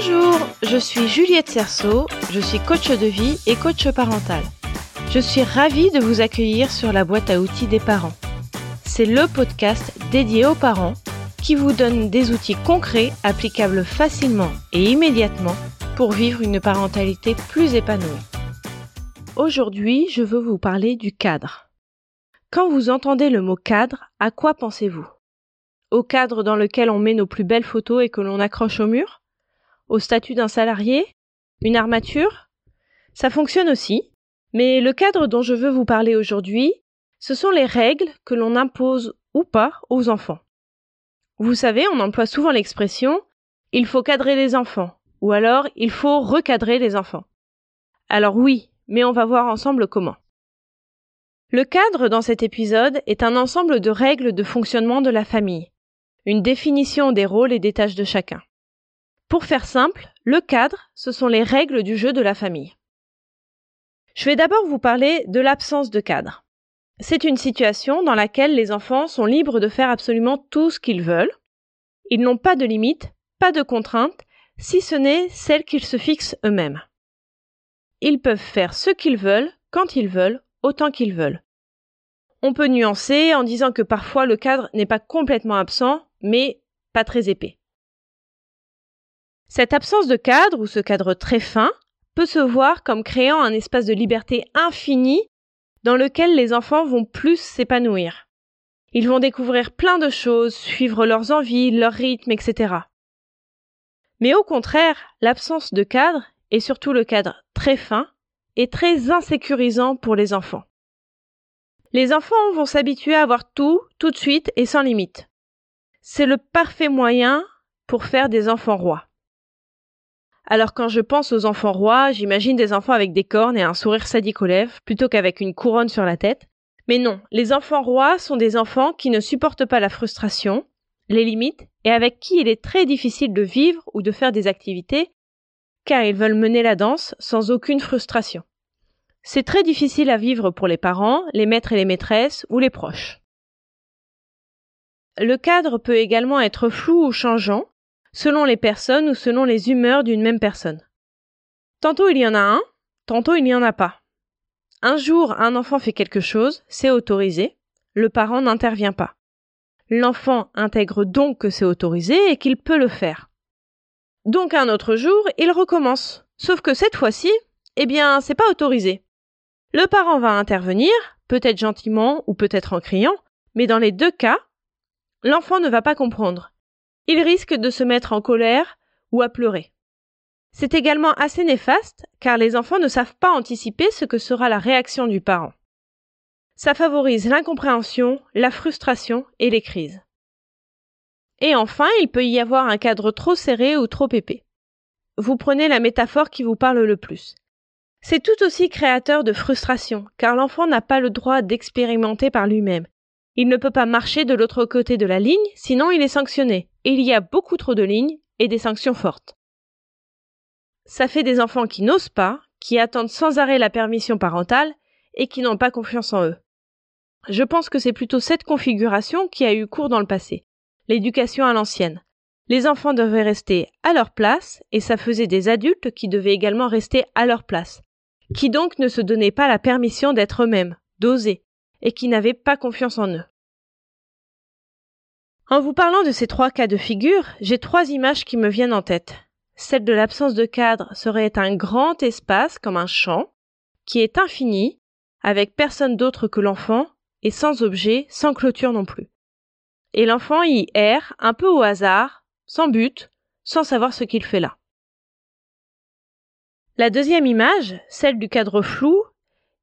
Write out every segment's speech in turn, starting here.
Bonjour, je suis Juliette Cerceau, je suis coach de vie et coach parental. Je suis ravie de vous accueillir sur la boîte à outils des parents. C'est le podcast dédié aux parents qui vous donne des outils concrets applicables facilement et immédiatement pour vivre une parentalité plus épanouie. Aujourd'hui, je veux vous parler du cadre. Quand vous entendez le mot cadre, à quoi pensez-vous? Au cadre dans lequel on met nos plus belles photos et que l'on accroche au mur? Au statut d'un salarié Une armature Ça fonctionne aussi, mais le cadre dont je veux vous parler aujourd'hui, ce sont les règles que l'on impose ou pas aux enfants. Vous savez, on emploie souvent l'expression il faut cadrer les enfants ou alors il faut recadrer les enfants. Alors oui, mais on va voir ensemble comment. Le cadre dans cet épisode est un ensemble de règles de fonctionnement de la famille, une définition des rôles et des tâches de chacun. Pour faire simple, le cadre, ce sont les règles du jeu de la famille. Je vais d'abord vous parler de l'absence de cadre. C'est une situation dans laquelle les enfants sont libres de faire absolument tout ce qu'ils veulent. Ils n'ont pas de limites, pas de contraintes, si ce n'est celles qu'ils se fixent eux-mêmes. Ils peuvent faire ce qu'ils veulent, quand ils veulent, autant qu'ils veulent. On peut nuancer en disant que parfois le cadre n'est pas complètement absent, mais pas très épais. Cette absence de cadre ou ce cadre très fin peut se voir comme créant un espace de liberté infini dans lequel les enfants vont plus s'épanouir. Ils vont découvrir plein de choses, suivre leurs envies, leur rythme, etc. Mais au contraire, l'absence de cadre, et surtout le cadre très fin, est très insécurisant pour les enfants. Les enfants vont s'habituer à avoir tout, tout de suite et sans limite. C'est le parfait moyen pour faire des enfants rois. Alors quand je pense aux enfants rois, j'imagine des enfants avec des cornes et un sourire sadique aux lèvres, plutôt qu'avec une couronne sur la tête. Mais non, les enfants rois sont des enfants qui ne supportent pas la frustration, les limites, et avec qui il est très difficile de vivre ou de faire des activités, car ils veulent mener la danse sans aucune frustration. C'est très difficile à vivre pour les parents, les maîtres et les maîtresses ou les proches. Le cadre peut également être flou ou changeant, selon les personnes ou selon les humeurs d'une même personne. Tantôt il y en a un, tantôt il n'y en a pas. Un jour un enfant fait quelque chose, c'est autorisé, le parent n'intervient pas. L'enfant intègre donc que c'est autorisé et qu'il peut le faire. Donc un autre jour, il recommence. Sauf que cette fois-ci, eh bien, c'est pas autorisé. Le parent va intervenir, peut-être gentiment ou peut-être en criant, mais dans les deux cas, l'enfant ne va pas comprendre il risque de se mettre en colère ou à pleurer. C'est également assez néfaste car les enfants ne savent pas anticiper ce que sera la réaction du parent. Ça favorise l'incompréhension, la frustration et les crises. Et enfin, il peut y avoir un cadre trop serré ou trop épais. Vous prenez la métaphore qui vous parle le plus. C'est tout aussi créateur de frustration, car l'enfant n'a pas le droit d'expérimenter par lui-même. Il ne peut pas marcher de l'autre côté de la ligne, sinon il est sanctionné. Et il y a beaucoup trop de lignes et des sanctions fortes. Ça fait des enfants qui n'osent pas, qui attendent sans arrêt la permission parentale et qui n'ont pas confiance en eux. Je pense que c'est plutôt cette configuration qui a eu cours dans le passé. L'éducation à l'ancienne. Les enfants devaient rester à leur place et ça faisait des adultes qui devaient également rester à leur place, qui donc ne se donnaient pas la permission d'être eux-mêmes, d'oser, et qui n'avaient pas confiance en eux. En vous parlant de ces trois cas de figure, j'ai trois images qui me viennent en tête. Celle de l'absence de cadre serait un grand espace comme un champ, qui est infini, avec personne d'autre que l'enfant, et sans objet, sans clôture non plus. Et l'enfant y erre un peu au hasard, sans but, sans savoir ce qu'il fait là. La deuxième image, celle du cadre flou,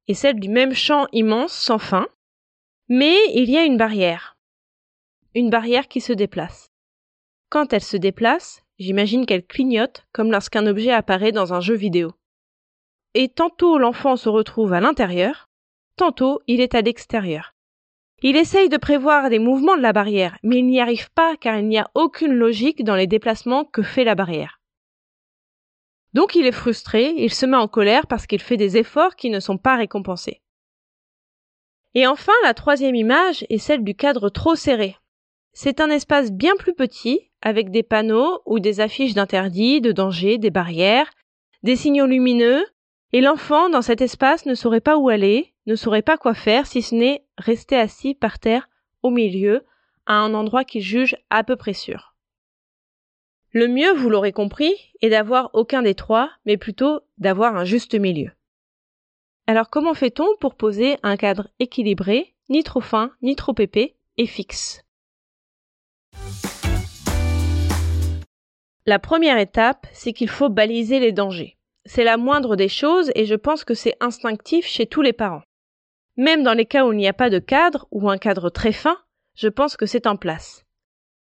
et celle du même champ immense sans fin, mais il y a une barrière. Une barrière qui se déplace. Quand elle se déplace, j'imagine qu'elle clignote comme lorsqu'un objet apparaît dans un jeu vidéo. Et tantôt l'enfant se retrouve à l'intérieur, tantôt il est à l'extérieur. Il essaye de prévoir les mouvements de la barrière, mais il n'y arrive pas car il n'y a aucune logique dans les déplacements que fait la barrière. Donc il est frustré, il se met en colère parce qu'il fait des efforts qui ne sont pas récompensés. Et enfin, la troisième image est celle du cadre trop serré. c'est un espace bien plus petit, avec des panneaux ou des affiches d'interdits, de dangers, des barrières, des signaux lumineux, et l'enfant dans cet espace ne saurait pas où aller, ne saurait pas quoi faire si ce n'est rester assis par terre au milieu, à un endroit qu'il juge à peu près sûr. Le mieux, vous l'aurez compris, est d'avoir aucun des trois, mais plutôt d'avoir un juste milieu. Alors comment fait-on pour poser un cadre équilibré, ni trop fin, ni trop épais, et fixe? La première étape, c'est qu'il faut baliser les dangers. C'est la moindre des choses et je pense que c'est instinctif chez tous les parents. Même dans les cas où il n'y a pas de cadre ou un cadre très fin, je pense que c'est en place.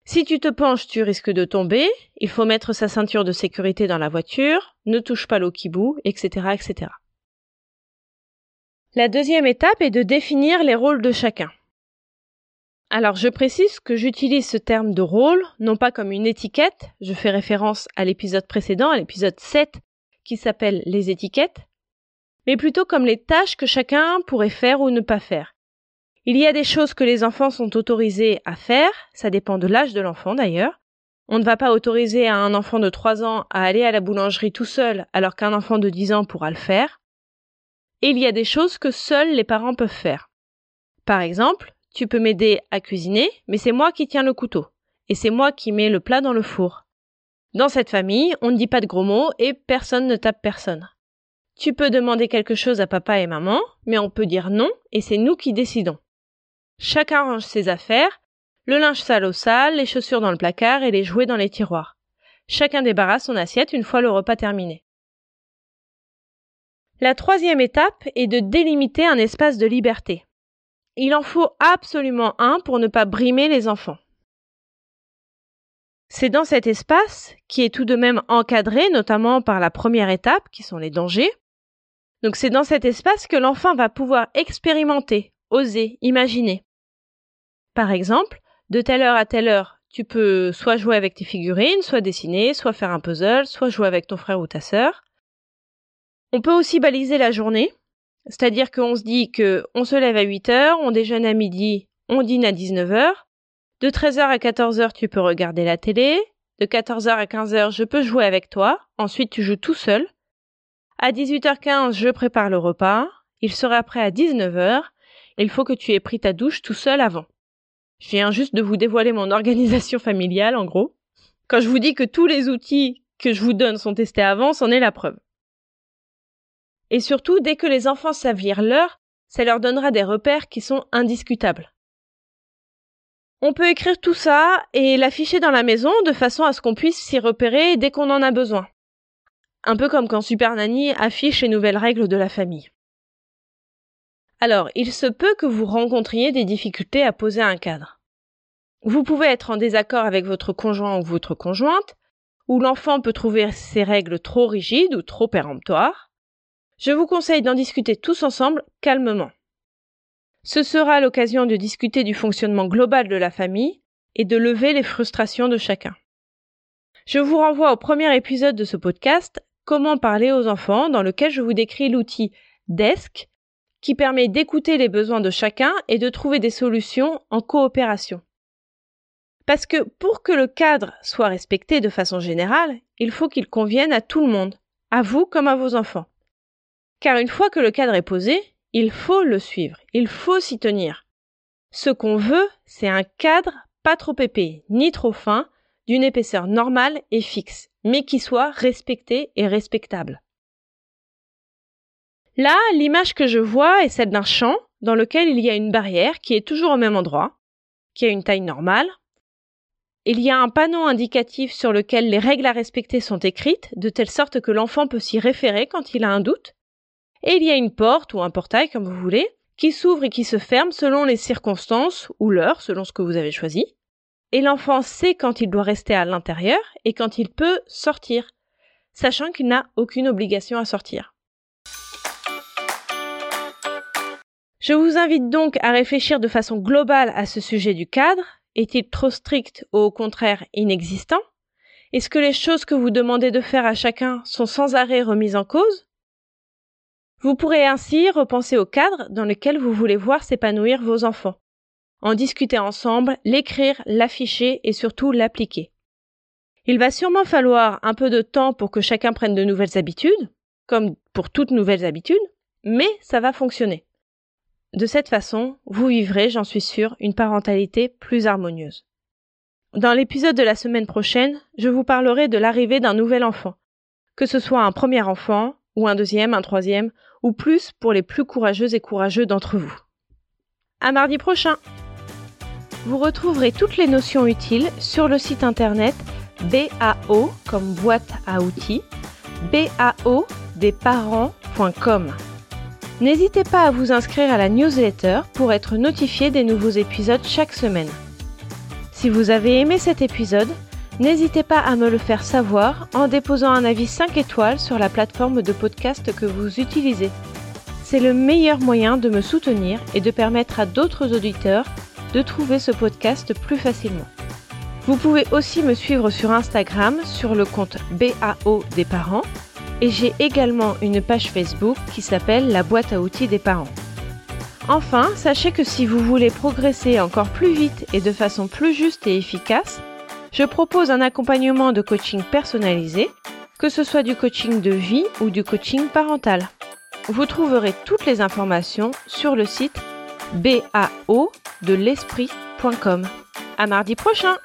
Si tu te penches, tu risques de tomber, il faut mettre sa ceinture de sécurité dans la voiture, ne touche pas l'eau qui bout, etc., etc. La deuxième étape est de définir les rôles de chacun. Alors je précise que j'utilise ce terme de rôle non pas comme une étiquette, je fais référence à l'épisode précédent, à l'épisode 7, qui s'appelle les étiquettes, mais plutôt comme les tâches que chacun pourrait faire ou ne pas faire. Il y a des choses que les enfants sont autorisés à faire, ça dépend de l'âge de l'enfant d'ailleurs. On ne va pas autoriser à un enfant de 3 ans à aller à la boulangerie tout seul alors qu'un enfant de 10 ans pourra le faire. Il y a des choses que seuls les parents peuvent faire. Par exemple, tu peux m'aider à cuisiner, mais c'est moi qui tiens le couteau. Et c'est moi qui mets le plat dans le four. Dans cette famille, on ne dit pas de gros mots et personne ne tape personne. Tu peux demander quelque chose à papa et maman, mais on peut dire non et c'est nous qui décidons. Chacun range ses affaires, le linge sale au sale, les chaussures dans le placard et les jouets dans les tiroirs. Chacun débarrasse son assiette une fois le repas terminé. La troisième étape est de délimiter un espace de liberté. Il en faut absolument un pour ne pas brimer les enfants. C'est dans cet espace, qui est tout de même encadré notamment par la première étape, qui sont les dangers, donc c'est dans cet espace que l'enfant va pouvoir expérimenter, oser, imaginer. Par exemple, de telle heure à telle heure, tu peux soit jouer avec tes figurines, soit dessiner, soit faire un puzzle, soit jouer avec ton frère ou ta sœur. On peut aussi baliser la journée, c'est-à-dire qu'on se dit que on se lève à 8 heures, on déjeune à midi, on dîne à 19 heures. De 13 heures à 14 heures, tu peux regarder la télé. De 14 heures à 15 heures, je peux jouer avec toi. Ensuite, tu joues tout seul. À 18h15, je prépare le repas. Il sera prêt à 19h. Il faut que tu aies pris ta douche tout seul avant. Je viens juste de vous dévoiler mon organisation familiale, en gros. Quand je vous dis que tous les outils que je vous donne sont testés avant, c'en est la preuve. Et surtout, dès que les enfants savent lire l'heure, ça leur donnera des repères qui sont indiscutables. On peut écrire tout ça et l'afficher dans la maison de façon à ce qu'on puisse s'y repérer dès qu'on en a besoin. Un peu comme quand Super Nanny affiche les nouvelles règles de la famille. Alors, il se peut que vous rencontriez des difficultés à poser un cadre. Vous pouvez être en désaccord avec votre conjoint ou votre conjointe, ou l'enfant peut trouver ces règles trop rigides ou trop péremptoires. Je vous conseille d'en discuter tous ensemble calmement. Ce sera l'occasion de discuter du fonctionnement global de la famille et de lever les frustrations de chacun. Je vous renvoie au premier épisode de ce podcast, Comment parler aux enfants, dans lequel je vous décris l'outil DESC, qui permet d'écouter les besoins de chacun et de trouver des solutions en coopération. Parce que pour que le cadre soit respecté de façon générale, il faut qu'il convienne à tout le monde, à vous comme à vos enfants. Car une fois que le cadre est posé, il faut le suivre, il faut s'y tenir. Ce qu'on veut, c'est un cadre pas trop épais ni trop fin, d'une épaisseur normale et fixe, mais qui soit respecté et respectable. Là, l'image que je vois est celle d'un champ dans lequel il y a une barrière qui est toujours au même endroit, qui a une taille normale. Il y a un panneau indicatif sur lequel les règles à respecter sont écrites, de telle sorte que l'enfant peut s'y référer quand il a un doute. Et il y a une porte ou un portail, comme vous voulez, qui s'ouvre et qui se ferme selon les circonstances ou l'heure, selon ce que vous avez choisi. Et l'enfant sait quand il doit rester à l'intérieur et quand il peut sortir, sachant qu'il n'a aucune obligation à sortir. Je vous invite donc à réfléchir de façon globale à ce sujet du cadre. Est-il trop strict ou au contraire inexistant? Est-ce que les choses que vous demandez de faire à chacun sont sans arrêt remises en cause? Vous pourrez ainsi repenser au cadre dans lequel vous voulez voir s'épanouir vos enfants. en discuter ensemble, l'écrire, l'afficher et surtout l'appliquer. Il va sûrement falloir un peu de temps pour que chacun prenne de nouvelles habitudes, comme pour toutes nouvelles habitudes, mais ça va fonctionner. De cette façon, vous vivrez, j'en suis sûre, une parentalité plus harmonieuse. Dans l'épisode de la semaine prochaine, je vous parlerai de l'arrivée d'un nouvel enfant, que ce soit un premier enfant, ou un deuxième, un troisième, ou plus pour les plus courageuses et courageux d'entre vous. À mardi prochain! Vous retrouverez toutes les notions utiles sur le site internet BAO comme boîte à outils, BAO. N'hésitez pas à vous inscrire à la newsletter pour être notifié des nouveaux épisodes chaque semaine. Si vous avez aimé cet épisode, n'hésitez pas à me le faire savoir en déposant un avis 5 étoiles sur la plateforme de podcast que vous utilisez. C'est le meilleur moyen de me soutenir et de permettre à d'autres auditeurs de trouver ce podcast plus facilement. Vous pouvez aussi me suivre sur Instagram sur le compte BAO des parents et j'ai également une page Facebook qui s'appelle La boîte à outils des parents. Enfin, sachez que si vous voulez progresser encore plus vite et de façon plus juste et efficace, je propose un accompagnement de coaching personnalisé, que ce soit du coaching de vie ou du coaching parental. Vous trouverez toutes les informations sur le site bao de. À mardi prochain!